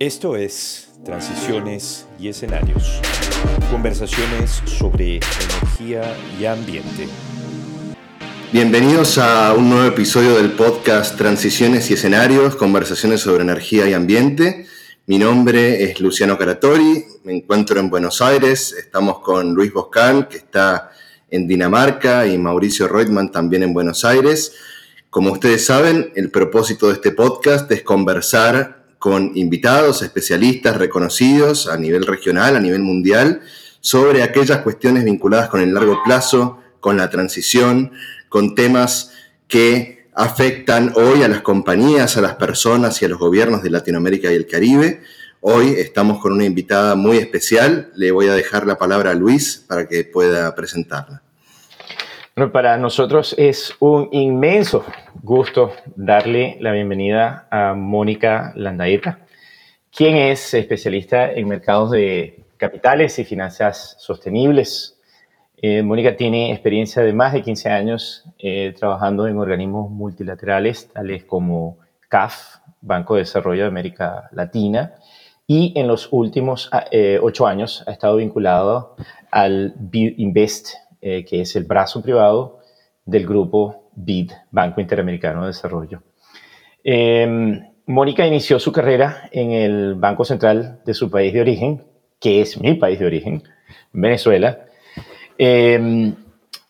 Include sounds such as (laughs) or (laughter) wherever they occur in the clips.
Esto es Transiciones y Escenarios. Conversaciones sobre energía y ambiente. Bienvenidos a un nuevo episodio del podcast Transiciones y Escenarios, conversaciones sobre energía y ambiente. Mi nombre es Luciano Caratori, me encuentro en Buenos Aires, estamos con Luis Boscal, que está en Dinamarca, y Mauricio Reutemann también en Buenos Aires. Como ustedes saben, el propósito de este podcast es conversar con invitados, especialistas reconocidos a nivel regional, a nivel mundial, sobre aquellas cuestiones vinculadas con el largo plazo, con la transición, con temas que afectan hoy a las compañías, a las personas y a los gobiernos de Latinoamérica y el Caribe. Hoy estamos con una invitada muy especial. Le voy a dejar la palabra a Luis para que pueda presentarla. Para nosotros es un inmenso gusto darle la bienvenida a Mónica Landaeta, quien es especialista en mercados de capitales y finanzas sostenibles. Eh, Mónica tiene experiencia de más de 15 años eh, trabajando en organismos multilaterales tales como CAF, Banco de Desarrollo de América Latina, y en los últimos eh, ocho años ha estado vinculado al Invest eh, que es el brazo privado del grupo BID, Banco Interamericano de Desarrollo. Em, Mónica inició su carrera en el Banco Central de su país de origen, que es mi país de origen, Venezuela. Em,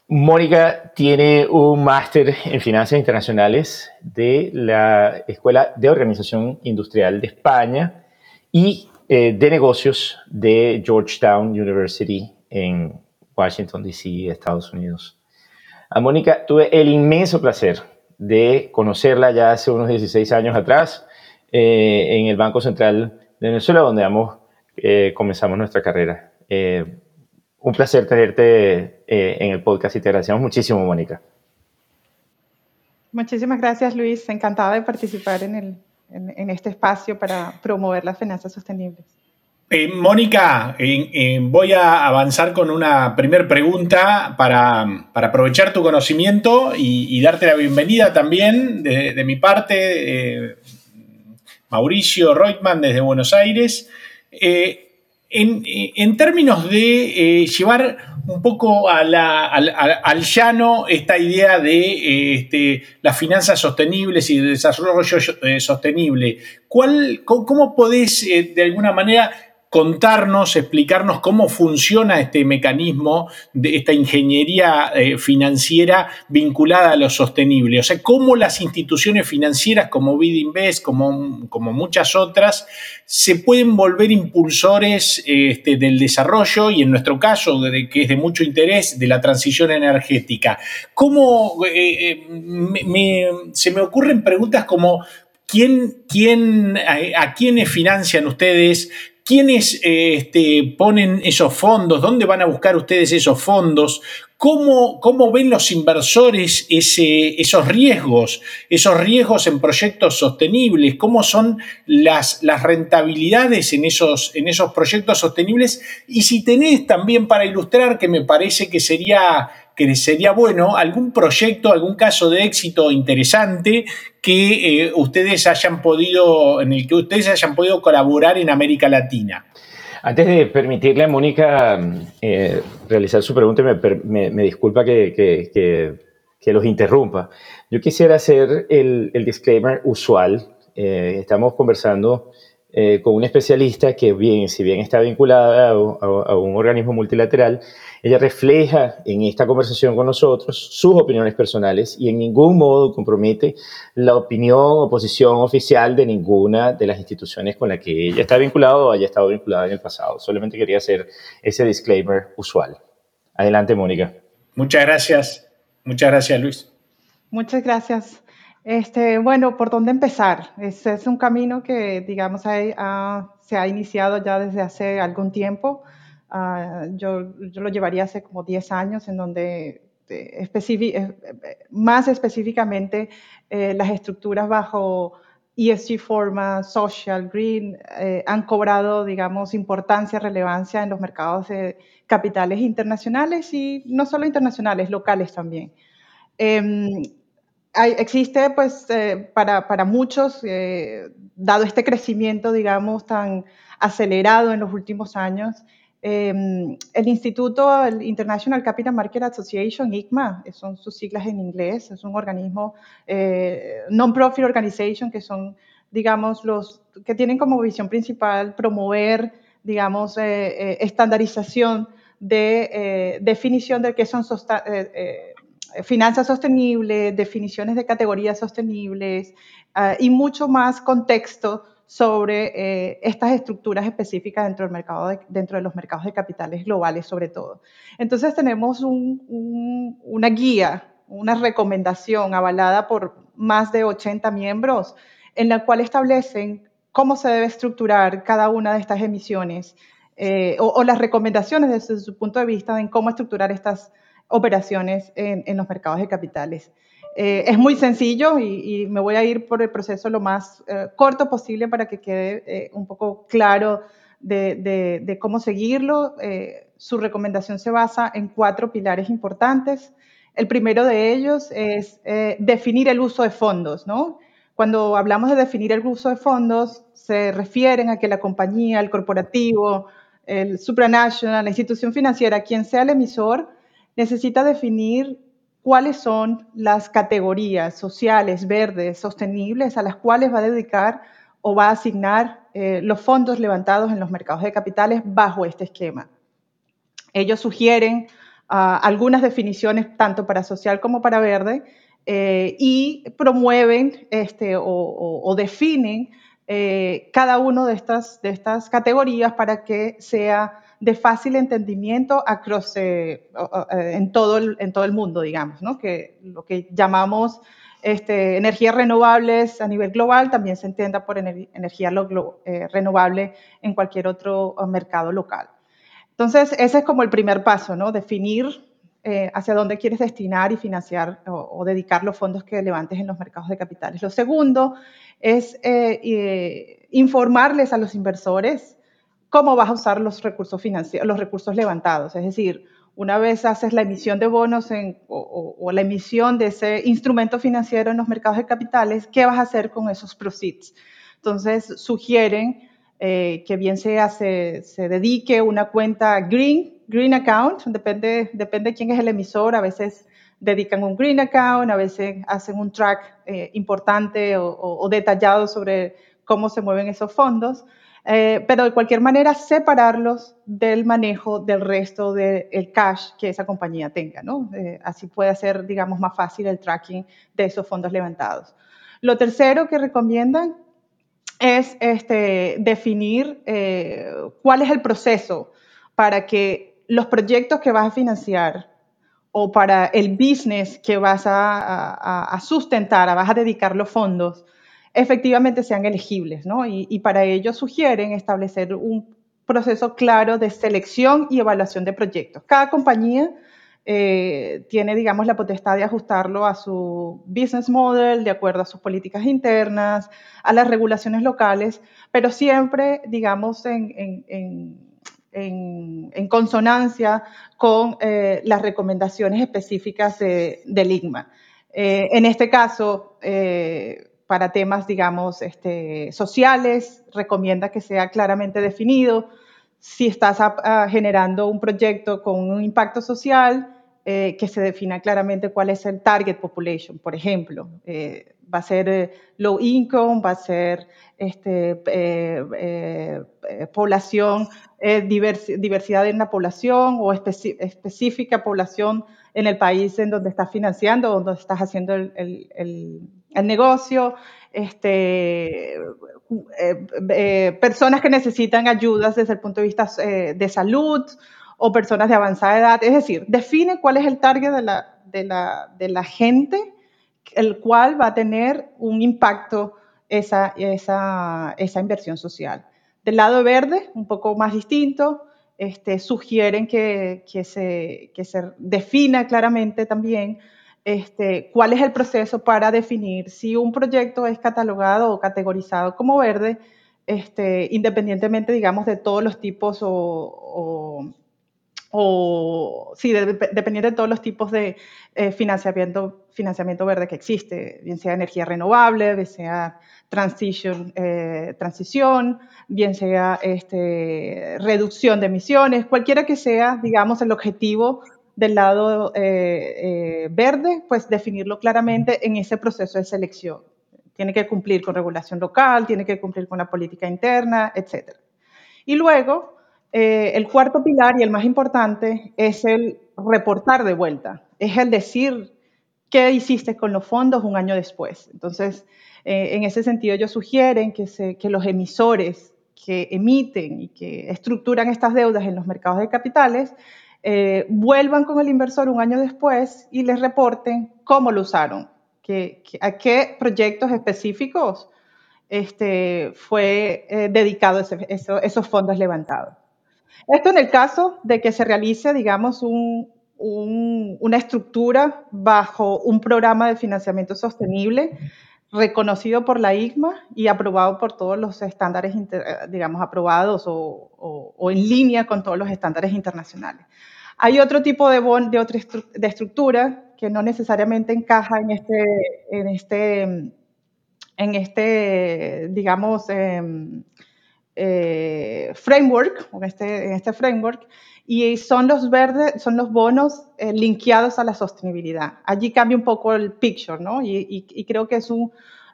Mónica tiene un máster en finanzas internacionales de la Escuela de Organización Industrial de España y eh, de negocios de Georgetown University en Washington, D.C., Estados Unidos. A Mónica tuve el inmenso placer de conocerla ya hace unos 16 años atrás eh, en el Banco Central de Venezuela, donde ambos eh, comenzamos nuestra carrera. Eh, un placer tenerte en el podcast y te agradecemos muchísimo, Mónica. Muchísimas gracias, Luis. Encantada de participar en, en este espacio para promover las finanzas sostenibles. Eh, Mónica, voy a avanzar con una primera pregunta para, aprovechar tu conocimiento y, darte la bienvenida también de, mi parte, eh, Mauricio Reutemann desde Buenos Aires. Eh, en, términos de llevar un poco al, llano esta idea de este, las finanzas sostenibles y el desarrollo sostenible, ¿cuál, ¿cómo podés de alguna manera contarnos, explicarnos cómo funciona este mecanismo de esta ingeniería eh, financiera vinculada a lo sostenible. O sea, cómo las instituciones financieras como BidInvest, como, como muchas otras, se pueden volver impulsores este, del desarrollo y en nuestro caso, que es de mucho interés, de la transición energética. ¿Cómo eh, eh, se me ocurren preguntas como ¿Quién, quién, a, quiénes financian ustedes? ¿Quiénes eh, este, ponen esos fondos? ¿Dónde van a buscar ustedes esos fondos? ¿Cómo, cómo ven los inversores ese, esos riesgos, esos riesgos en proyectos sostenibles? ¿Cómo son las, rentabilidades en esos, en esos proyectos sostenibles? Y si tenés también para ilustrar, que me parece que sería que sería bueno algún proyecto, algún caso de éxito interesante que eh, ustedes hayan podido, en el que ustedes hayan podido colaborar en América Latina. Antes de permitirle a Mónica eh, realizar su pregunta, me, disculpa que, que, los interrumpa. Yo quisiera hacer el, el disclaimer usual. Eh, estamos conversando con un especialista que, bien, si bien está vinculada a un organismo multilateral, ella refleja en esta conversación con nosotros sus opiniones personales y en ningún modo compromete la opinión o posición oficial de ninguna de las instituciones con las que ella está vinculada o haya estado vinculada en el pasado. Solamente quería hacer ese disclaimer usual. Adelante, Mónica. Muchas gracias. Muchas gracias, Luis. Muchas gracias. Este, bueno, ¿por dónde empezar? Este es un camino que, digamos, se ha iniciado ya desde hace algún tiempo. Ah, yo, yo, lo llevaría hace como 10 años, en donde eh, eh, más específicamente eh, las estructuras bajo ESG forma, social, green, han cobrado, digamos, importancia, relevancia en los mercados de capitales internacionales y no solo internacionales, locales también. Em, existe, pues, para, para, muchos, dado este crecimiento, digamos, tan acelerado en los últimos años, Em, el instituto, el International Capital Market Association, ICMA, son sus siglas en inglés, es un organismo, eh, non-profit organization, que son, digamos, los que tienen como visión principal promover, digamos, eh, eh, estandarización de definición de qué son finanzas sostenibles, definiciones de categorías sostenibles ah, y mucho más contexto sobre eh, estas estructuras específicas dentro, del mercado de, dentro de los mercados de capitales globales sobre todo. Entonces tenemos una guía, una recomendación avalada por más de 80 miembros en la cual establecen cómo se debe estructurar cada una de estas emisiones eh, o, las recomendaciones desde su punto de vista en cómo estructurar estas operaciones en los mercados de capitales. Eh, es muy sencillo y, me voy a ir por el proceso lo más eh, corto posible para que quede eh, un poco claro de, cómo seguirlo. su recomendación se basa en cuatro pilares importantes. El primero de ellos es definir el uso de fondos, ¿no? Cuando hablamos de definir el uso de fondos, se refieren a que la compañía, el corporativo, el supranational, la institución financiera, quien sea el emisor, necesita definir cuáles son las categorías sociales, verdes, sostenibles a las cuales va a dedicar o va a asignar eh, los fondos levantados en los mercados de capitales bajo este esquema. Ellos sugieren ah, algunas definiciones tanto para social como para verde eh, y promueven este, o, definen eh, cada una de estas, de estas categorías para que sea de fácil entendimiento across, eh, eh, en, todo el, en todo el mundo, digamos, ¿no? que lo que llamamos este, energías renovables a nivel global también se entienda por energía eh, renovable en cualquier otro mercado local. Entonces, ese es como el primer paso, ¿no? definir hacia dónde quieres destinar y financiar o, dedicar los fondos que levantes en los mercados de capitales. Lo segundo es informarles a los inversores cómo vas a usar los recursos financieros, los recursos levantados. Es decir, una vez haces la emisión de bonos o, la emisión de ese instrumento financiero en los mercados de capitales, ¿qué vas a hacer con esos proceeds? Entonces, sugieren eh, que bien sea se, se, dedique una cuenta green, green account, depende, depende quién es el emisor, a veces dedican un green account, a veces hacen un track eh, importante o, o detallado sobre cómo se mueven esos fondos. Eh, pero de cualquier manera separarlos del manejo del resto del cash que esa compañía tenga, ¿no? Eh, así puede ser, digamos, más fácil el tracking de esos fondos levantados. Lo tercero que recomiendan es este, definir eh, cuál es el proceso para que los proyectos que vas a financiar o para el business que vas a, a sustentar, a vas a dedicar los fondos, efectivamente sean elegibles, ¿no? Y, para ello sugieren establecer un proceso claro de selección y evaluación de proyectos. Cada compañía eh, tiene, digamos, la potestad de ajustarlo a su business model, de acuerdo a sus políticas internas, a las regulaciones locales, pero siempre, digamos, en, consonancia con eh, las recomendaciones específicas de, del IGMA. Eh, en este caso, para temas, digamos, este, sociales, recomienda que sea claramente definido. Si estás generando un proyecto con un impacto social, eh, que se defina claramente cuál es el target population, por ejemplo. Eh, va a ser eh, low income, va a ser este, población, diversidad en la población o específica población en el país en donde estás financiando, donde estás haciendo el el negocio, este, eh, eh, personas que necesitan ayudas desde el punto de vista eh, de salud o personas de avanzada edad. Es decir, define cuál es el target de la, de la, de la gente, el cual va a tener un impacto esa, esa, esa inversión social. Del lado verde, un poco más distinto, este, sugieren que, que, se, que se defina claramente también este, cuál es el proceso para definir si un proyecto es catalogado o categorizado como verde, este, independientemente, digamos, de todos los tipos o, sí, dependiendo de todos los tipos de eh, financiamiento, verde que existe, bien sea energía renovable, bien sea eh, transición, bien sea este, reducción de emisiones, cualquiera que sea, digamos, el objetivo del lado eh, verde, pues definirlo claramente en ese proceso de selección. Tiene que cumplir con regulación local, tiene que cumplir con la política interna, etc. Y luego, eh, el cuarto pilar y el más importante es el reportar de vuelta, es el decir qué hiciste con los fondos un año después. Entonces, eh, en ese sentido, ellos sugieren que los emisores que emiten y que estructuran estas deudas en los mercados de capitales eh, vuelvan con el inversor un año después y les reporten cómo lo usaron, a qué proyectos específicos este, fue dedicado esos fondos levantados. Esto en el caso de que se realice, digamos, una estructura bajo un programa de financiamiento sostenible reconocido por la IGMA y aprobado por todos los estándares, digamos, aprobados o, en línea con todos los estándares internacionales. Hay otro tipo de, de, otra de estructura que no necesariamente encaja en este, en este, en este digamos, em, eh, framework, este, en este framework, y son los verdes, son los bonos eh, linkeados a la sostenibilidad. Allí cambia un poco el picture, ¿no? Y, creo que es un,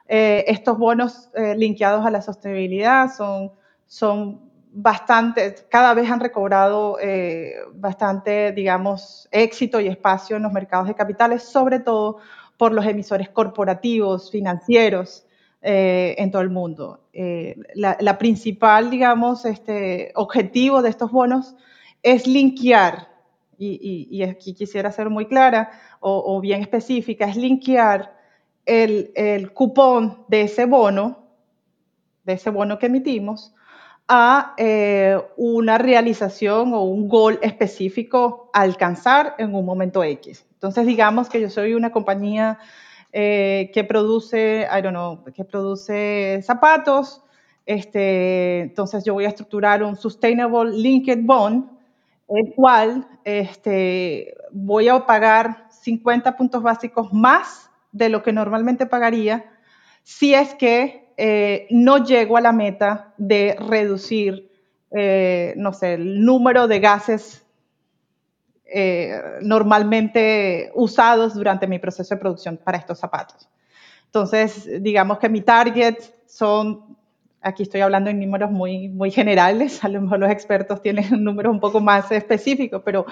eh, estos bonos eh, linkeados a la sostenibilidad son, son bastante, cada vez han recobrado bastante, digamos, éxito y espacio en los mercados de capitales, sobre todo por los emisores corporativos, financieros, eh, en todo el mundo. Eh, la, principal, digamos, este, objetivo de estos bonos es linkear, y, aquí quisiera ser muy clara o, bien específica, es linkear el, cupón de ese bono, de ese bono que emitimos, a eh, una realización o un gol específico a alcanzar en un momento X. Entonces, digamos que yo soy una compañía eh, que produce, I don't know, que produce zapatos. Este, entonces yo voy a estructurar un Sustainable Linked Bond, el cual este, voy a pagar 50 puntos básicos más de lo que normalmente pagaría si es que eh, no llego a la meta de reducir, eh, no sé, el número de gases eh, normalmente usados durante mi proceso de producción para estos zapatos. Entonces, digamos que mi target son, aquí estoy hablando en números muy, muy generales, a lo mejor los expertos tienen (laughs) números un poco más específicos, pero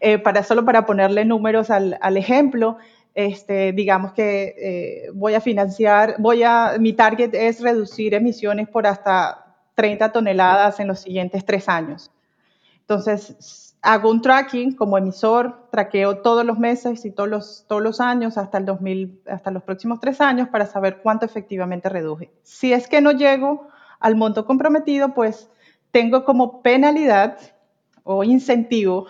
eh, para, solo para ponerle números al, al ejemplo, este, digamos que eh, voy a financiar, voy a, mi target es reducir emisiones por hasta 30 toneladas en los siguientes tres años. Entonces, hago un tracking como emisor, traqueo todos los meses y todos los, todos los años hasta, el 2000, hasta los próximos tres años para saber cuánto efectivamente reduje. Si es que no llego al monto comprometido, pues tengo como penalidad o incentivo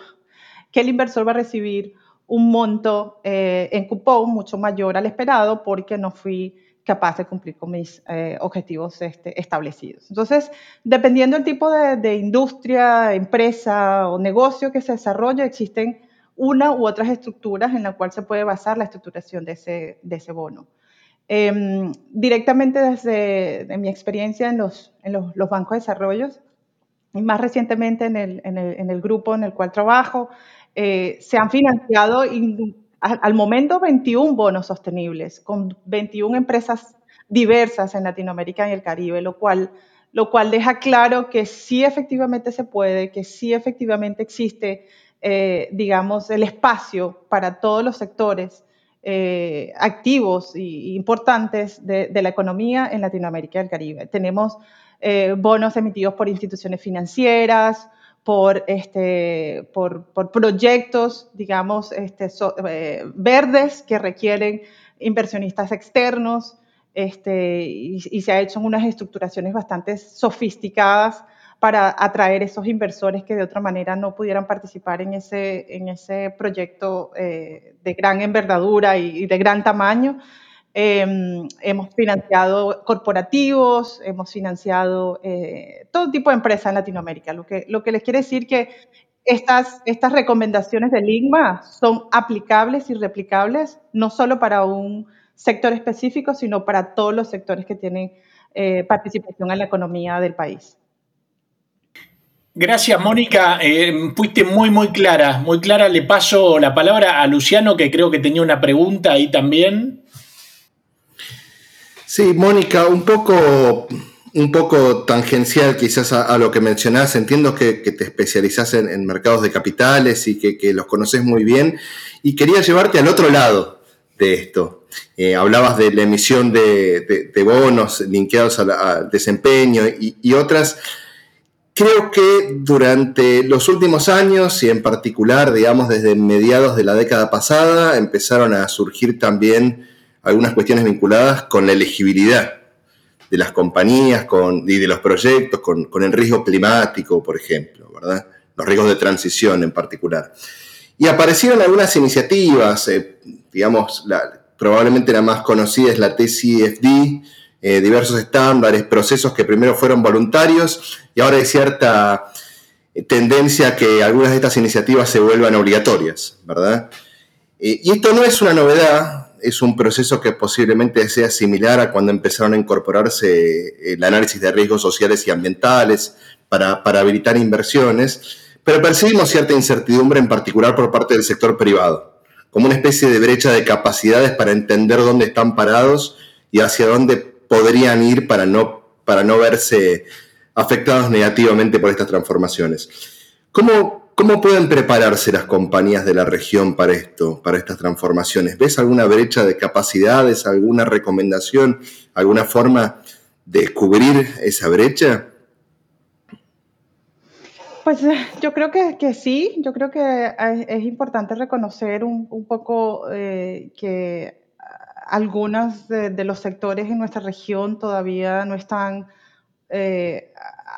que el inversor va a recibir un monto eh, en cupón mucho mayor al esperado porque no fui capaz de cumplir con mis eh, objetivos este, establecidos. Entonces, dependiendo del tipo de, industria, empresa o negocio que se desarrolle, existen una u otras estructuras en la cual se puede basar la estructuración de ese, de ese bono. Em, directamente desde mi experiencia en, los, bancos de desarrollo y más recientemente en el, grupo en el cual trabajo, eh, se han financiado al momento 21 bonos sostenibles con 21 empresas diversas en Latinoamérica y el Caribe, lo cual, lo cual deja claro que sí efectivamente se puede, que sí efectivamente existe, eh, digamos, el espacio para todos los sectores eh, activos e importantes de, la economía en Latinoamérica y el Caribe. Tenemos eh, bonos emitidos por instituciones financieras, por, este, proyectos, digamos, este, eh, verdes que requieren inversionistas externos este, y, se ha hecho unas estructuraciones bastante sofisticadas para atraer esos inversores que de otra manera no pudieran participar en ese, en ese proyecto eh, de gran envergadura y, de gran tamaño. Em, hemos financiado corporativos, hemos financiado eh, todo tipo de empresas en Latinoamérica. Lo que, lo que les quiere decir que estas, estas recomendaciones del IGMA son aplicables y replicables, no solo para un sector específico, sino para todos los sectores que tienen eh, participación en la economía del país. Gracias, Mónica. Eh, fuiste muy, muy clara, muy clara. Le paso la palabra a Luciano, que creo que tenía una pregunta ahí también. Sí, Mónica, un poco, un poco tangencial quizás a, lo que mencionás. Entiendo que, te especializás en, mercados de capitales y que, los conoces muy bien. Y quería llevarte al otro lado de esto. Eh, hablabas de la emisión de, bonos linkeados al, desempeño y otras Creo que durante los últimos años y en particular, digamos, desde mediados de la década pasada, empezaron a surgir también algunas cuestiones vinculadas con la elegibilidad de las compañías con, y de los proyectos, con, el riesgo climático, por ejemplo, ¿verdad? Los riesgos de transición en particular. Y aparecieron algunas iniciativas, eh, digamos, probablemente la más conocida es la TCFD, eh, diversos estándares, procesos que primero fueron voluntarios y ahora hay cierta eh, tendencia a que algunas de estas iniciativas se vuelvan obligatorias, ¿verdad? Eh, y esto no es una novedad, es un proceso que posiblemente sea similar a cuando empezaron a incorporarse el análisis de riesgos sociales y ambientales para, para habilitar inversiones, pero percibimos cierta incertidumbre en particular por parte del sector privado, como una especie de brecha de capacidades para entender dónde están parados y hacia dónde podrían ir para no, para no verse afectados negativamente por estas transformaciones. ¿Cómo, ¿Cómo pueden prepararse las compañías de la región para esto, para estas transformaciones? ¿Ves alguna brecha de capacidades, alguna recomendación, alguna forma de cubrir esa brecha? Pues eh, (laughs) yo creo que, que, sí, yo creo que es importante reconocer un, un poco eh, que algunos de, los sectores en nuestra región todavía no están eh,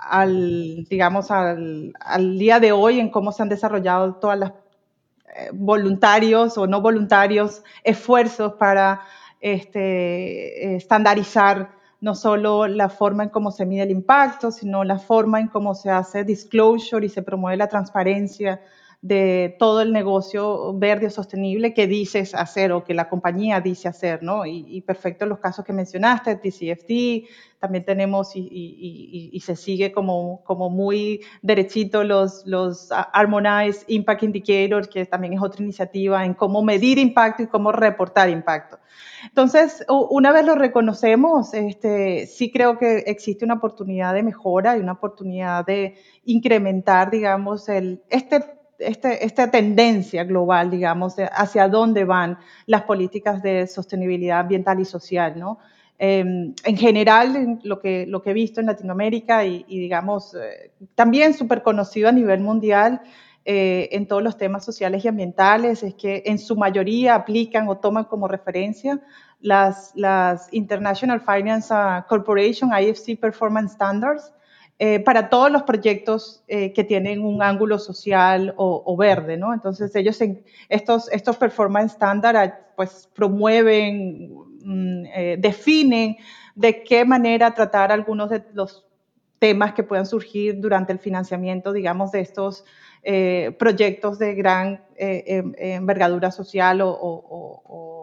al, digamos, al, día de hoy en cómo se han desarrollado todas las eh, voluntarios o no voluntarios esfuerzos para este, estandarizar no solo la forma en cómo se mide el impacto, sino la forma en cómo se hace disclosure y se promueve la transparencia de todo el negocio verde o sostenible que dices hacer o que la compañía dice hacer, ¿no? Y, perfecto los casos que mencionaste, TCFD, también tenemos y, se sigue como, como muy derechito los, los Harmonized Impact Indicators, que también es otra iniciativa en cómo medir impacto y cómo reportar impacto. Entonces, una vez lo reconocemos, este, sí creo que existe una oportunidad de mejora y una oportunidad de incrementar, digamos, el, este este, esta tendencia global, digamos, hacia dónde van las políticas de sostenibilidad ambiental y social, ¿no? Em, en general, lo que, lo que he visto en Latinoamérica y, digamos, eh, también súper conocido a nivel mundial eh, en todos los temas sociales y ambientales, es que en su mayoría aplican o toman como referencia las, las International Finance Corporation, IFC Performance Standards, eh, para todos los proyectos eh, que tienen un ángulo social o, verde, ¿no? Entonces ellos, estos, estos performance standard, pues promueven, mm, eh, definen de qué manera tratar algunos de los temas que puedan surgir durante el financiamiento, digamos, de estos proyectos de gran em, envergadura social o o,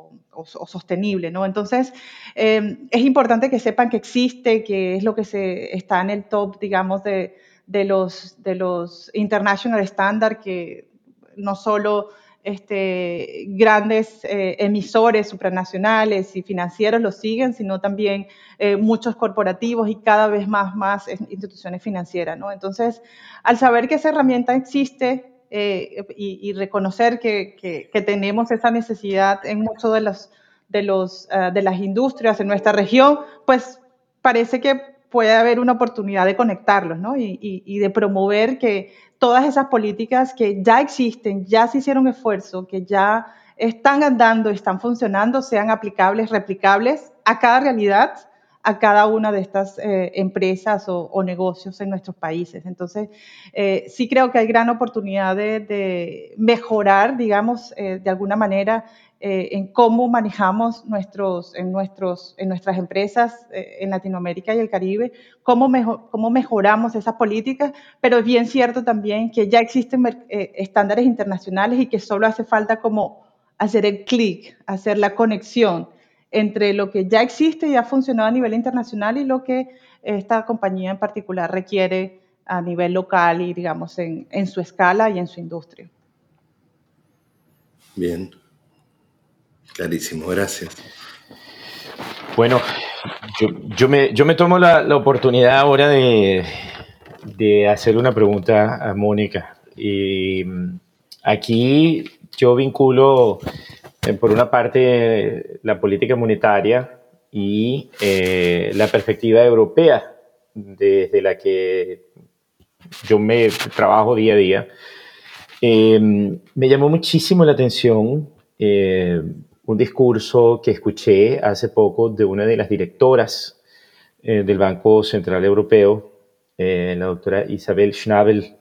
sostenible, ¿no? Entonces, em, es importante que sepan que existe, que es lo que se, está en el top, digamos, de, de los, de los international standard, que no solo este, grandes eh, emisores supranacionales y financieros lo siguen, sino también eh, muchos corporativos y cada vez más, más instituciones financieras, ¿no? Entonces, al saber que esa herramienta existe, eh, y, reconocer que, que, tenemos esa necesidad en muchos de, de, los, ah, de las industrias en nuestra región, pues parece que puede haber una oportunidad de conectarlos ¿no? y, y, de promover que todas esas políticas que ya existen, ya se hicieron esfuerzo, que ya están andando, están funcionando, sean aplicables, replicables a cada realidad a cada una de estas eh, empresas o, negocios en nuestros países. Entonces, eh, sí creo que hay gran oportunidad de, mejorar, digamos, eh, de alguna manera en cómo manejamos nuestros, en, nuestros, en nuestras empresas en Latinoamérica y el Caribe, cómo, cómo mejoramos esas políticas, pero es bien cierto también que ya existen estándares internacionales y que solo hace falta como hacer el clic, hacer la conexión entre lo que ya existe y ha funcionado a nivel internacional y lo que esta compañía en particular requiere a nivel local y, digamos, en, su escala y en su industria. Bien, clarísimo, gracias. Bueno, yo, me, yo me, tomo la, oportunidad ahora de, de, hacer una pregunta a Mónica. Y mm, aquí yo vinculo eh, por una parte, la política monetaria y eh, la perspectiva europea desde la que yo me trabajo día a día. Em, me llamó muchísimo la atención eh, un discurso que escuché hace poco de una de las directoras del Banco Central Europeo, la doctora Isabel Schnabel.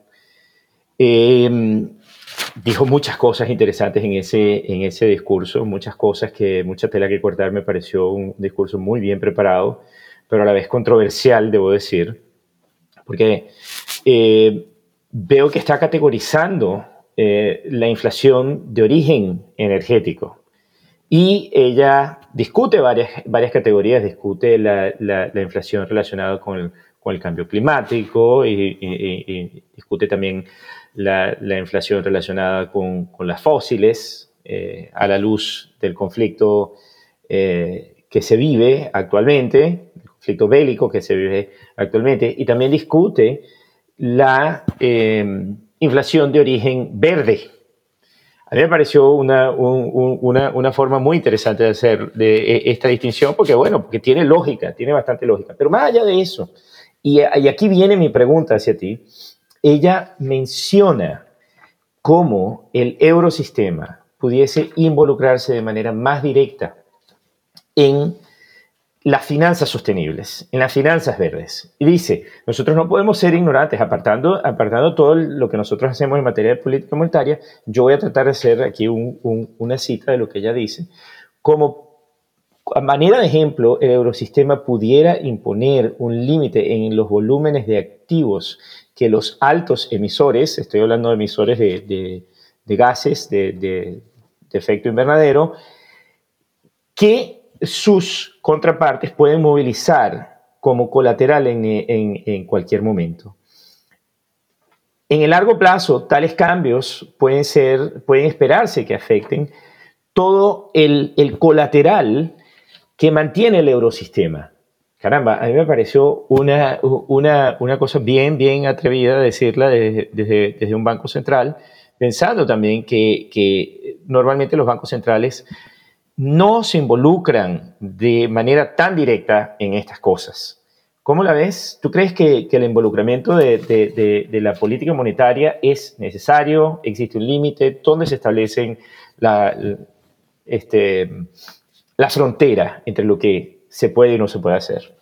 Dijo muchas cosas interesantes en ese, en ese discurso, muchas cosas que, mucha tela que cortar, me pareció un discurso muy bien preparado, pero a la vez controversial, debo decir, porque eh, veo que está categorizando eh, la inflación de origen energético. Y ella discute varias, varias categorías, discute la, la, inflación relacionada con el, con el, cambio climático y discute también la, inflación relacionada con, las fósiles eh, a la luz del conflicto eh, que se vive actualmente, el conflicto bélico que se vive actualmente, y también discute la eh, inflación de origen verde. A mí me pareció una, una, forma muy interesante de hacer de esta distinción, porque bueno, porque tiene lógica, tiene bastante lógica. Pero más allá de eso, y aquí viene mi pregunta hacia ti, ella menciona cómo el eurosistema pudiese involucrarse de manera más directa en las finanzas sostenibles, en las finanzas verdes. Y dice, nosotros no podemos ser ignorantes, apartando, apartando todo lo que nosotros hacemos en materia de política monetaria, yo voy a tratar de hacer aquí una cita de lo que ella dice, como a manera de ejemplo, el eurosistema pudiera imponer un límite en los volúmenes de activos que los altos emisores, estoy hablando de emisores de, gases de, efecto invernadero, que sus contrapartes pueden movilizar como colateral en, cualquier momento. En el largo plazo, tales cambios pueden, ser, pueden esperarse que afecten todo el, el colateral que mantiene el eurosistema caramba, a mí me pareció una, una, una cosa bien, bien atrevida decirla desde, desde, un banco central, pensando también que, que, normalmente los bancos centrales no se involucran de manera tan directa en estas cosas. ¿Cómo la ves? ¿Tú crees que, que el involucramiento de, de, la política monetaria es necesario? ¿Existe un límite? ¿Dónde se establecen la, este, la frontera entre lo que se puede y no se puede hacer.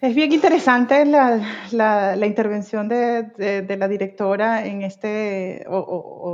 Es bien interesante la, la, intervención de, de, la directora en este, o,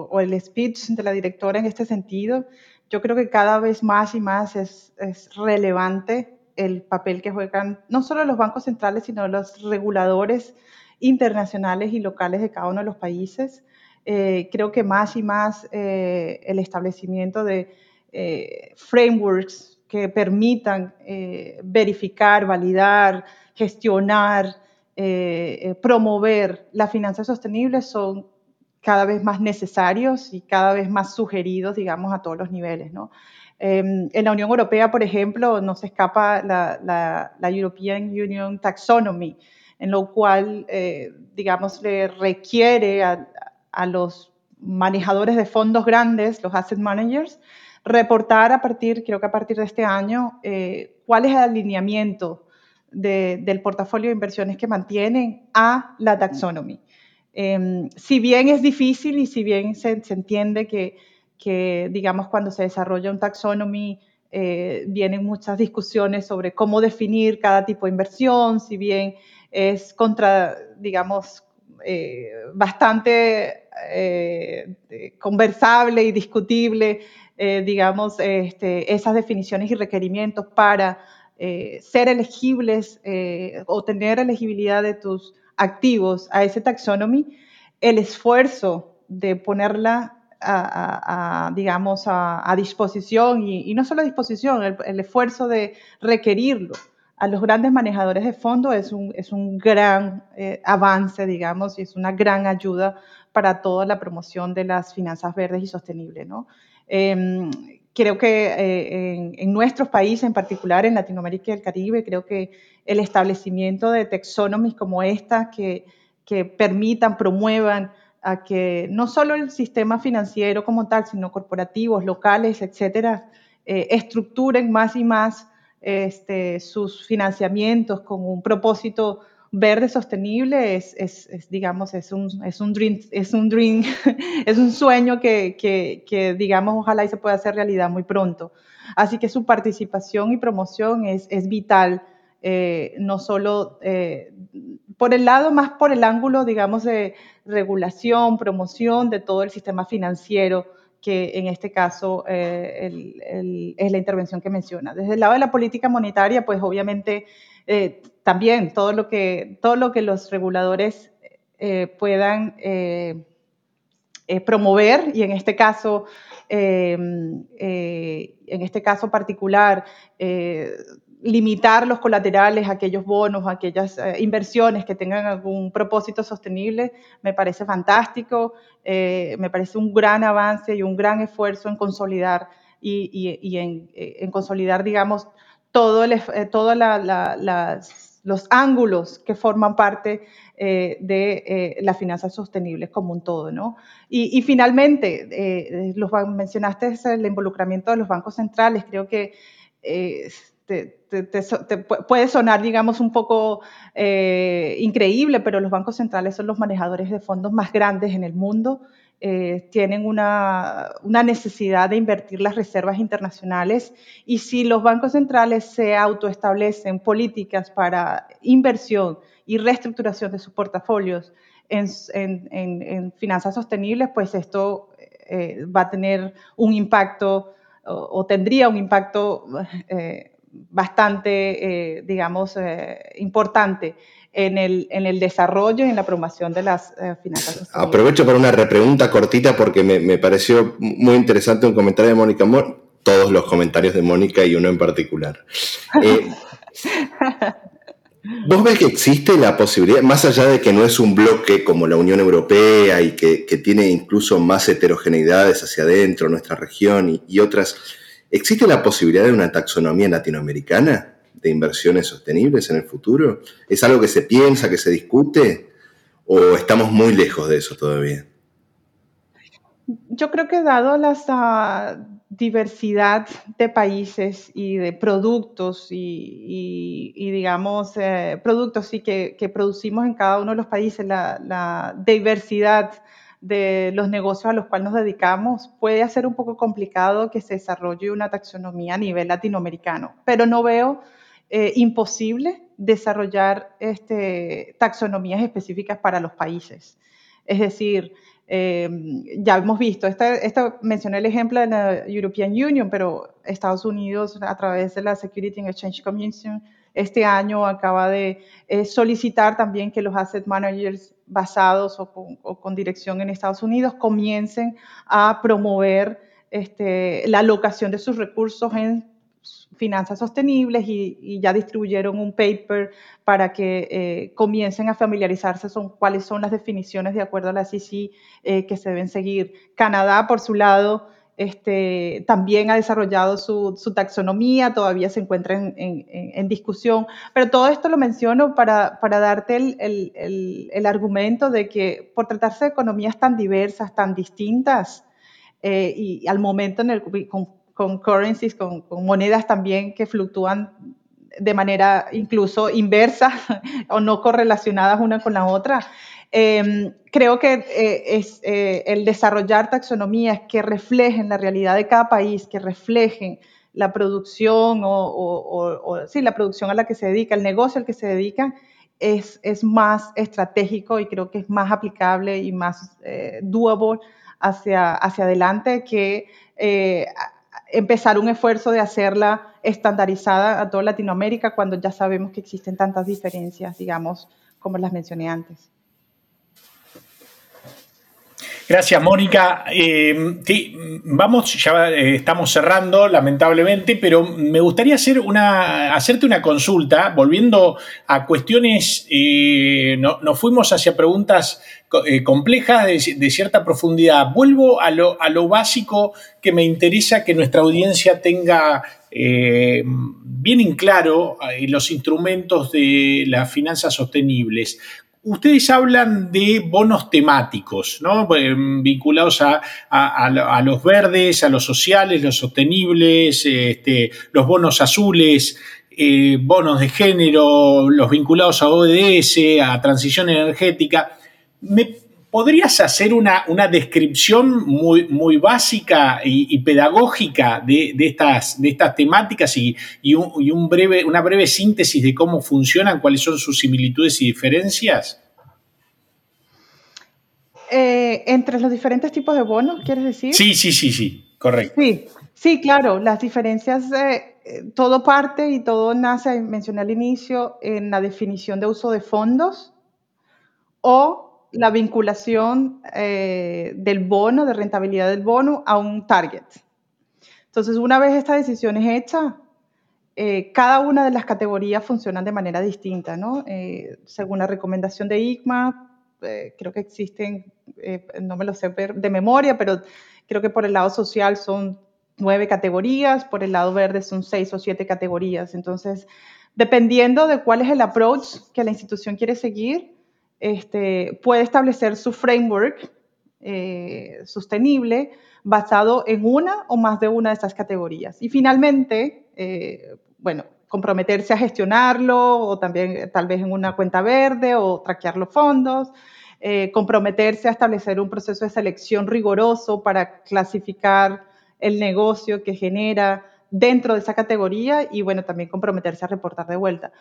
o, el speech de la directora en este sentido. Yo creo que cada vez más y más es, es relevante el papel que juegan no solo los bancos centrales, sino los reguladores internacionales y locales de cada uno de los países. Eh, creo que más y más eh, el establecimiento de eh, frameworks que permitan eh, verificar, validar, gestionar, eh, eh, promover las finanzas sostenibles son cada vez más necesarios y cada vez más sugeridos, digamos, a todos los niveles. Em, en la Unión Europea, por ejemplo, no se escapa la, la, European Union Taxonomy, en lo cual, digamos, le requiere a los manejadores de fondos grandes, los asset managers, reportar a partir, creo que a partir de este año, eh, cuál es el alineamiento del portafolio de inversiones que mantienen a la taxonomía. Em, si bien es difícil y si bien se, entiende que, digamos, cuando se desarrolla un taxonomy, vienen muchas discusiones sobre cómo definir cada tipo de inversión, si bien es contra, digamos, bastante conversable y discutible, digamos, este, esas definiciones y requerimientos para ser elegibles o tener elegibilidad de tus activos a ese taxonomy, el esfuerzo de ponerla a, digamos, a, disposición y, no solo a disposición, el, esfuerzo de requerirlo a los grandes manejadores de fondos es un, es un gran eh, avance, digamos, y es una gran ayuda para toda la promoción de las finanzas verdes y sostenibles. ¿no? Em, creo que eh, en, nuestros países, en particular en Latinoamérica y el Caribe, creo que el establecimiento de taxonomies como esta que, que permitan, promuevan a que no solo el sistema financiero como tal, sino corporativos, locales, etcétera, eh, estructuren más y más este, sus financiamientos con un propósito verde sostenible es, digamos, es un, es un dream, es un, dream, (laughs) es un sueño que, digamos, ojalá y se pueda hacer realidad muy pronto. Así que su participación y promoción es, es vital, eh, no solo eh, por el lado, más por el ángulo, digamos, de regulación, promoción de todo el sistema financiero, que en este caso eh, es la intervención que menciona. Desde el lado de la política monetaria, pues obviamente eh, también todo lo, que, todo lo que los reguladores eh, puedan promover, y en este caso, en este caso particular, limitar los colaterales, aquellos bonos, aquellas eh, inversiones que tengan algún propósito sostenible, me parece fantástico, eh, me parece un gran avance y un gran esfuerzo en consolidar y, eh, en, consolidar, digamos, todos todo los ángulos que forman parte de las finanzas sostenibles como un todo, ¿no? Y, finalmente, los, mencionaste el involucramiento de los bancos centrales, creo que te, puede sonar, digamos, un poco eh, increíble, pero los bancos centrales son los manejadores de fondos más grandes en el mundo. Eh, tienen una, una, necesidad de invertir las reservas internacionales. Y si los bancos centrales se autoestablecen políticas para inversión y reestructuración de sus portafolios en, en, en, finanzas sostenibles, pues esto eh, va a tener un impacto o, o tendría un impacto bastante, eh, digamos, eh, importante en el, en el, desarrollo y en la promoción de las eh, finanzas Aprovecho para una repregunta cortita porque me, me, pareció muy interesante un comentario de Mónica todos los comentarios de Mónica y uno en particular. (laughs) ¿Vos ves que existe la posibilidad, más allá de que no es un bloque como la Unión Europea y que, que tiene incluso más heterogeneidades hacia adentro, nuestra región y, y otras, ¿Existe la posibilidad de una taxonomía latinoamericana de inversiones sostenibles en el futuro? ¿Es algo que se piensa, que se discute? ¿O estamos muy lejos de eso todavía? Yo creo que dado la diversidad de países y de productos y, digamos, eh, productos sí que, producimos en cada uno de los países, la, la diversidad de los negocios a los cuales nos dedicamos, puede ser un poco complicado que se desarrolle una taxonomía a nivel latinoamericano, pero no veo eh, imposible desarrollar este, taxonomías específicas para los países. Es decir, eh, ya hemos visto, esta, mencioné el ejemplo de la European Union, pero Estados Unidos a través de la Security and Exchange Commission este año acaba de eh, solicitar también que los asset managers basados o con, dirección en Estados Unidos comiencen a promover este, la alocación de sus recursos en finanzas sostenibles y, ya distribuyeron un paper para que eh, comiencen a familiarizarse con cuáles son las definiciones de acuerdo a la CC eh, que se deben seguir. Canadá, por su lado, este, también ha desarrollado su, taxonomía, todavía se encuentra en, discusión, pero todo esto lo menciono para, darte el, argumento de que por tratarse de economías tan diversas, tan distintas, eh, y al momento en el, con, currencies, con, monedas también que fluctúan de manera incluso inversa (laughs) o no correlacionadas una con la otra, Em, creo que eh, es eh, el desarrollar taxonomías que reflejen la realidad de cada país, que reflejen la producción o, sí, la producción a la que se dedica, el negocio al que se dedica, es, es más estratégico y creo que es más aplicable y más eh, doable hacia, hacia adelante que eh, empezar un esfuerzo de hacerla estandarizada a toda Latinoamérica cuando ya sabemos que existen tantas diferencias, digamos, como las mencioné antes. Gracias, Mónica. Eh, vamos, ya eh, estamos cerrando, lamentablemente, pero me gustaría hacer una, hacerte una consulta, volviendo a cuestiones, eh, no, nos fuimos hacia preguntas complejas de, cierta profundidad. Vuelvo a lo, básico que me interesa que nuestra audiencia tenga bien en claro los instrumentos de las finanzas sostenibles ustedes hablan de bonos temáticos, ¿no? Eh, vinculados a, los verdes, a los sociales, los sostenibles, este, los bonos azules, eh, bonos de género, los vinculados a ODS, a transición energética. ¿Me podrías hacer una, descripción muy, muy básica y, pedagógica de, estas, de estas temáticas y, un, breve, una breve síntesis de cómo funcionan, cuáles son sus similitudes y diferencias? Eh, entre los diferentes tipos de bonos, ¿quieres decir? Sí, sí, sí, sí, correcto. Sí, sí, claro, las diferencias, eh, todo parte y todo nace, mencioné al inicio, en la definición de uso de fondos o la vinculación eh, del bono, de rentabilidad del bono a un target. Entonces, una vez esta decisión es hecha, cada una de las categorías funcionan de manera distinta, ¿no? según la recomendación de ICMA, creo que existen eh, no me lo sé de memoria, pero creo que por el lado social son nueve categorías, por el lado verde son seis o siete categorías. Entonces, dependiendo de cuál es el approach que la institución quiere seguir, este, puede establecer su framework eh, sostenible basado en una o más de una de estas categorías. Y finalmente, eh, bueno, comprometerse a gestionarlo o también tal vez en una cuenta verde o traquear los fondos. Eh, comprometerse a establecer un proceso de selección riguroso para clasificar el negocio que genera dentro de esa categoría y, bueno, también comprometerse a reportar de vuelta.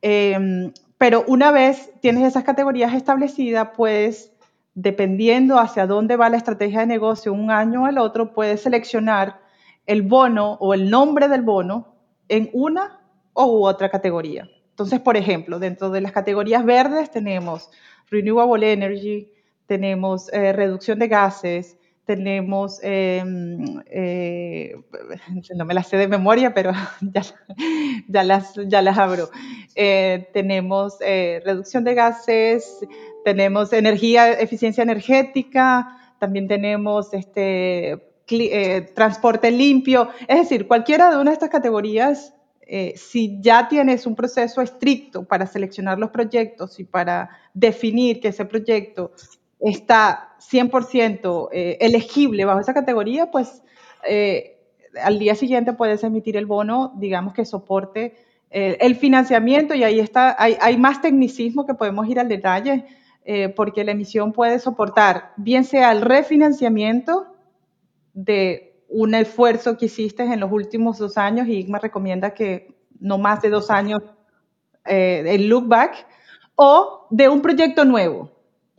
Em, pero una vez tienes esas categorías establecidas, pues, dependiendo hacia dónde va la estrategia de negocio un año o al otro, puedes seleccionar el bono o el nombre del bono en una u otra categoría. Entonces, por ejemplo, dentro de las categorías verdes tenemos renewable energy, tenemos eh, reducción de gases, tenemos, em, eh, (laughs) no me las sé de memoria, pero (laughs) ya, las, abro. Eh, tenemos reducción de gases, tenemos energía, eficiencia energética, también tenemos este, transporte limpio. Es decir, cualquiera de una de estas categorías eh, si ya tienes un proceso estricto para seleccionar los proyectos y para definir que ese proyecto está 100% eh, elegible bajo esa categoría, pues eh, al día siguiente puedes emitir el bono, digamos que soporte el financiamiento y ahí está, hay, hay, más tecnicismo que podemos ir al detalle, porque la emisión puede soportar bien sea el refinanciamiento de un esfuerzo que hiciste en los últimos dos años y IGMA recomienda que no más de dos años eh, el look back, o de un proyecto nuevo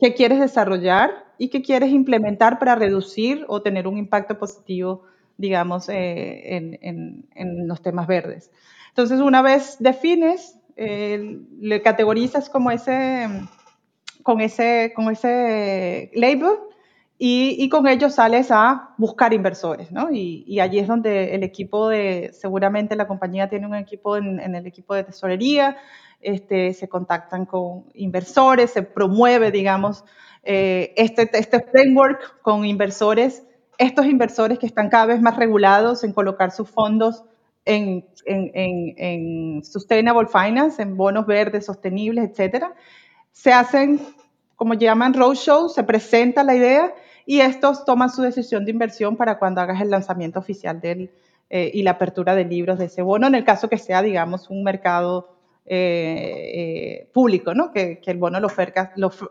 que quieres desarrollar y que quieres implementar para reducir o tener un impacto positivo, digamos, eh, en, en, los temas verdes. Entonces, una vez defines, eh, le categorizas como ese, con ese, con ese label y, con ello sales a buscar inversores, ¿no? Y, allí es donde el equipo de, seguramente la compañía tiene un equipo en, el equipo de tesorería, este, se contactan con inversores, se promueve, digamos, eh, este, este framework con inversores, estos inversores que están cada vez más regulados en colocar sus fondos en, en, sustainable finance, en bonos verdes, sostenibles, etcétera, se hacen como llaman roadshow, se presenta la idea y estos toman su decisión de inversión para cuando hagas el lanzamiento oficial eh, y la apertura de libros de ese bono, en el caso que sea, digamos, un mercado eh, eh, público, ¿no? que, el bono lo,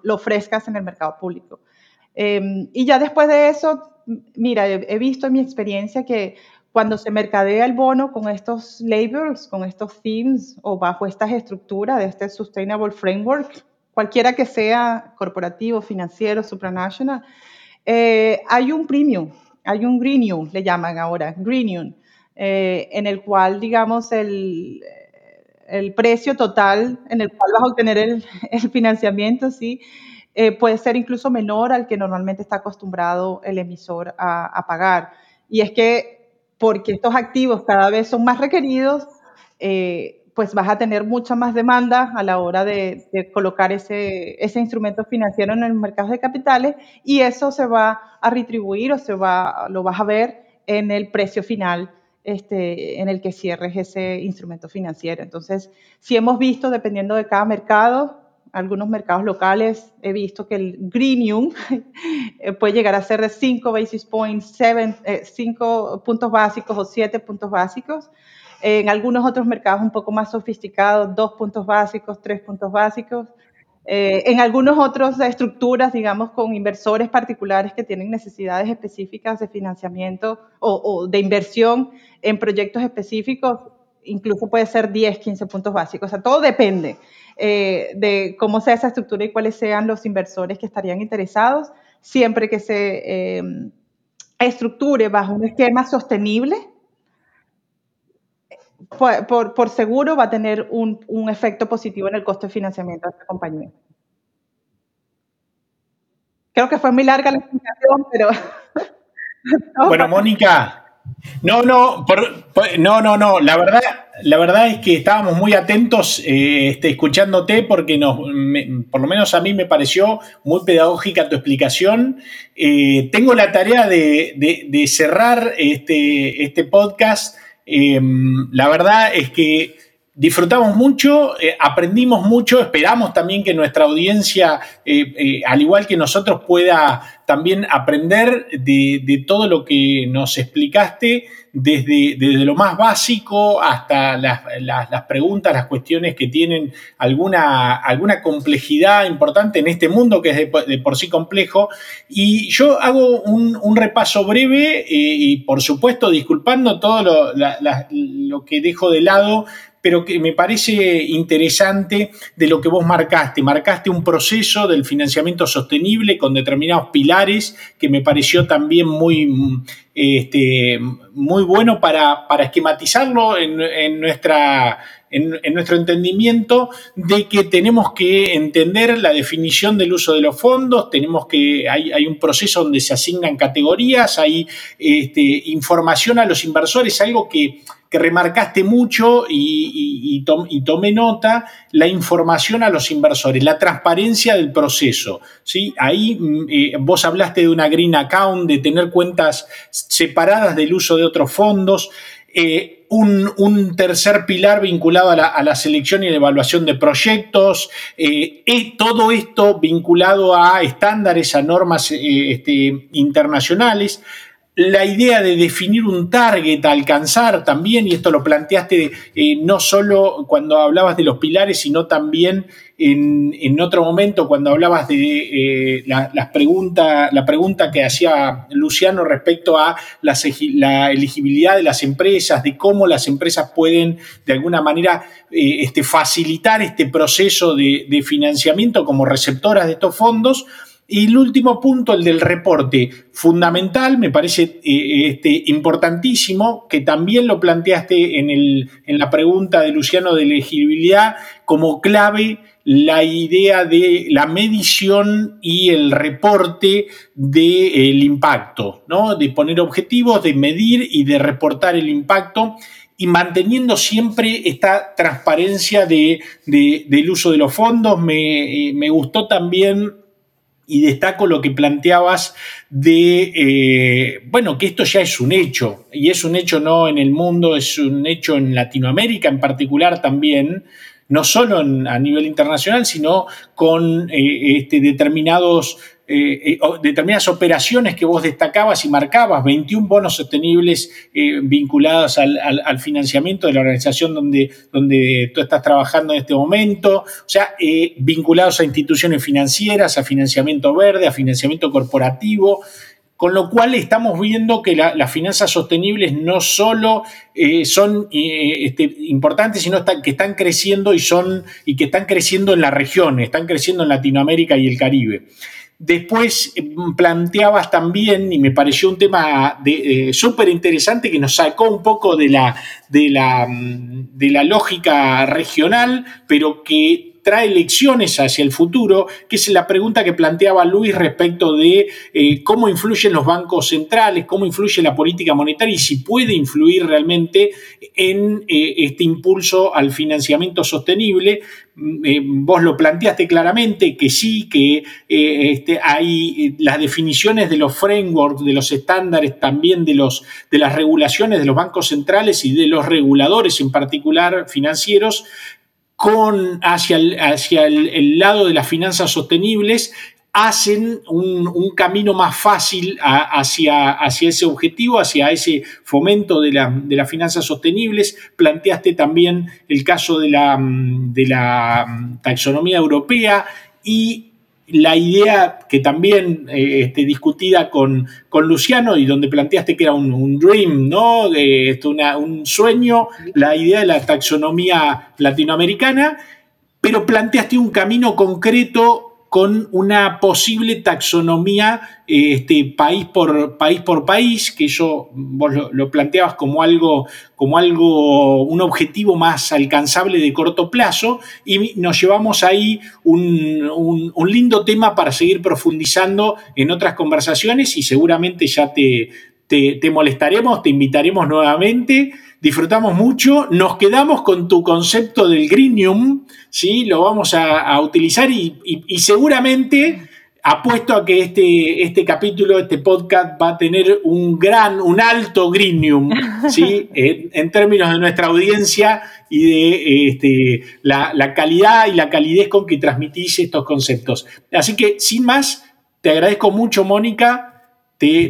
lo, ofrezcas en el mercado público. Em, y ya después de eso, mira, he, visto en mi experiencia que cuando se mercadea el bono con estos labels, con estos themes o bajo estas estructuras de este Sustainable Framework, cualquiera que sea corporativo, financiero, supranational, eh, hay un premium, hay un greenium, le llaman ahora, greenium, eh, en el cual, digamos, el, el, precio total en el cual vas a obtener el, (laughs) el financiamiento, sí, eh, puede ser incluso menor al que normalmente está acostumbrado el emisor a, a pagar. Y es que porque estos activos cada vez son más requeridos, eh, pues vas a tener mucha más demanda a la hora de, colocar ese, ese, instrumento financiero en el mercado de capitales y eso se va a retribuir o se va, lo vas a ver en el precio final este, en el que cierres ese instrumento financiero. Entonces, si hemos visto, dependiendo de cada mercado, algunos mercados locales he visto que el greenium (laughs) eh, puede llegar a ser de 5 basis points, 5 eh, puntos básicos o 7 puntos básicos. En algunos otros mercados un poco más sofisticados, 2 puntos básicos, 3 puntos básicos. Eh, en algunas otras estructuras, digamos, con inversores particulares que tienen necesidades específicas de financiamiento o, de inversión en proyectos específicos, incluso puede ser 10, 15 puntos básicos. O sea, todo depende. Eh, de cómo sea esa estructura y cuáles sean los inversores que estarían interesados, siempre que se eh, estructure bajo un esquema sostenible, por, por, seguro va a tener un, efecto positivo en el costo de financiamiento de esta compañía. Creo que fue muy larga la explicación, pero... (laughs) bueno, Mónica, no, no, no, no, no. La verdad, la verdad es que estábamos muy atentos eh, este, escuchándote porque nos, por lo menos a mí me pareció muy pedagógica tu explicación. Eh, tengo la tarea de, cerrar este, este podcast. Em, la verdad es que disfrutamos mucho, eh, aprendimos mucho, esperamos también que nuestra audiencia, al igual que nosotros, pueda también aprender de, todo lo que nos explicaste, desde, desde lo más básico hasta las, preguntas, las cuestiones que tienen alguna, alguna complejidad importante en este mundo que es de, por sí complejo. Y yo hago un, repaso breve eh, y por supuesto disculpando todo lo, lo que dejo de lado pero que me parece interesante de lo que vos marcaste. Marcaste un proceso del financiamiento sostenible con determinados pilares que me pareció también muy, este, muy bueno para, esquematizarlo en, nuestra, en, nuestro entendimiento de que tenemos que entender la definición del uso de los fondos, tenemos que, hay, hay un proceso donde se asignan categorías, hay este, información a los inversores, algo que que remarcaste mucho y, tomé nota, la información a los inversores, la transparencia del proceso. ¿sí? Ahí mm, eh, vos hablaste de una green account, de tener cuentas separadas del uso de otros fondos. Eh, un, tercer pilar vinculado a la, selección y la evaluación de proyectos, eh, todo esto vinculado a estándares, a normas este, internacionales la idea de definir un target a alcanzar también, y esto lo planteaste eh, no solo cuando hablabas de los pilares, sino también en, otro momento cuando hablabas de eh, la, pregunta, la pregunta que hacía Luciano respecto a la, elegibilidad de las empresas, de cómo las empresas pueden de alguna manera eh, este, facilitar este proceso de, de financiamiento como receptoras de estos fondos. Y el último punto, el del reporte, fundamental, me parece eh, este, importantísimo, que también lo planteaste en, el, en la pregunta de Luciano de elegibilidad, como clave la idea de la medición y el reporte del impacto, ¿no? de poner objetivos, de medir y de reportar el impacto y manteniendo siempre esta transparencia de, del uso de los fondos. Me, eh, me gustó también y destaco lo que planteabas de, eh, bueno, que esto ya es un hecho, y es un hecho no en el mundo, es un hecho en Latinoamérica en particular también, no solo a nivel internacional, sino con eh, este, determinados eh, eh, determinadas operaciones que vos destacabas y marcabas, 21 bonos sostenibles eh, vinculados al, financiamiento de la organización donde, donde tú estás trabajando en este momento, o sea, vinculados a instituciones financieras, a financiamiento verde, a financiamiento corporativo, Con lo cual estamos viendo que las finanzas sostenibles no solo son este, importantes, sino que están creciendo y, son, y que están creciendo en la región, están creciendo en Latinoamérica y el Caribe. Después eh, planteabas también, y me pareció un tema súper interesante que nos sacó un poco de la, de, la, mm, de la lógica regional, pero que trae lecciones hacia el futuro, que es la pregunta que planteaba Luis respecto de eh, cómo influyen los bancos centrales, cómo influye la política monetaria y si puede influir realmente en eh, este impulso al financiamiento sostenible. Mm, eh, vos lo planteaste claramente, que sí, que este, hay las definiciones de los frameworks, de los estándares, también de, los, de las regulaciones de los bancos centrales y de los reguladores en particular financieros, con, hacia, el, hacia el, lado de las finanzas sostenibles hacen un, camino más fácil hacia, hacia, ese objetivo, hacia ese fomento de, de, las finanzas sostenibles. Planteaste también el caso de la, de la taxonomía europea y la idea que también eh, este, discutida con, con, Luciano y donde planteaste que era un, dream, ¿no? un sueño, la idea de la taxonomía latinoamericana, pero planteaste un camino concreto con una posible taxonomía este, país, por, país por país, que yo vos lo, planteabas como algo, como algo, un objetivo más alcanzable de corto plazo, y nos llevamos ahí un, lindo tema para seguir profundizando en otras conversaciones y seguramente ya te, te molestaremos, te invitaremos nuevamente disfrutamos mucho, nos quedamos con tu concepto del greenium, ¿sí? lo vamos a, utilizar y, seguramente apuesto a que este, este capítulo, este podcast va a tener un gran, un alto greenium, ¿sí? (laughs) en, términos de nuestra audiencia y de este, la, la calidad y la calidez con que transmitís estos conceptos. Así que, sin más, te agradezco mucho, Mónica,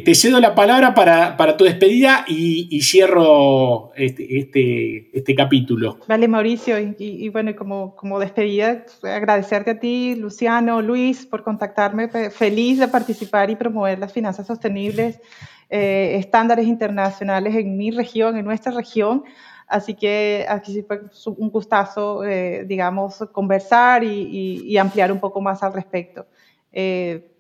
te, cedo la palabra para, tu despedida y, cierro este, este, este, capítulo. Vale, Mauricio, y, bueno, como, como despedida, agradecerte a ti, Luciano, Luis, por contactarme. Feliz de participar y promover las finanzas sostenibles, eh, estándares internacionales en mi región, en nuestra región. Así que aquí sí fue un gustazo, eh, digamos, conversar y, ampliar un poco más al respecto. Eh,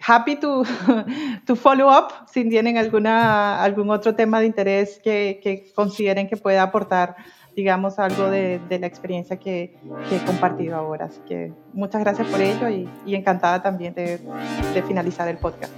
happy to, (laughs) to follow up si tienen alguna, algún otro tema de interés que, que consideren que pueda aportar, digamos, algo de, de la experiencia que, que, he compartido ahora. Así que muchas gracias por ello y, y encantada también de, de finalizar el podcast.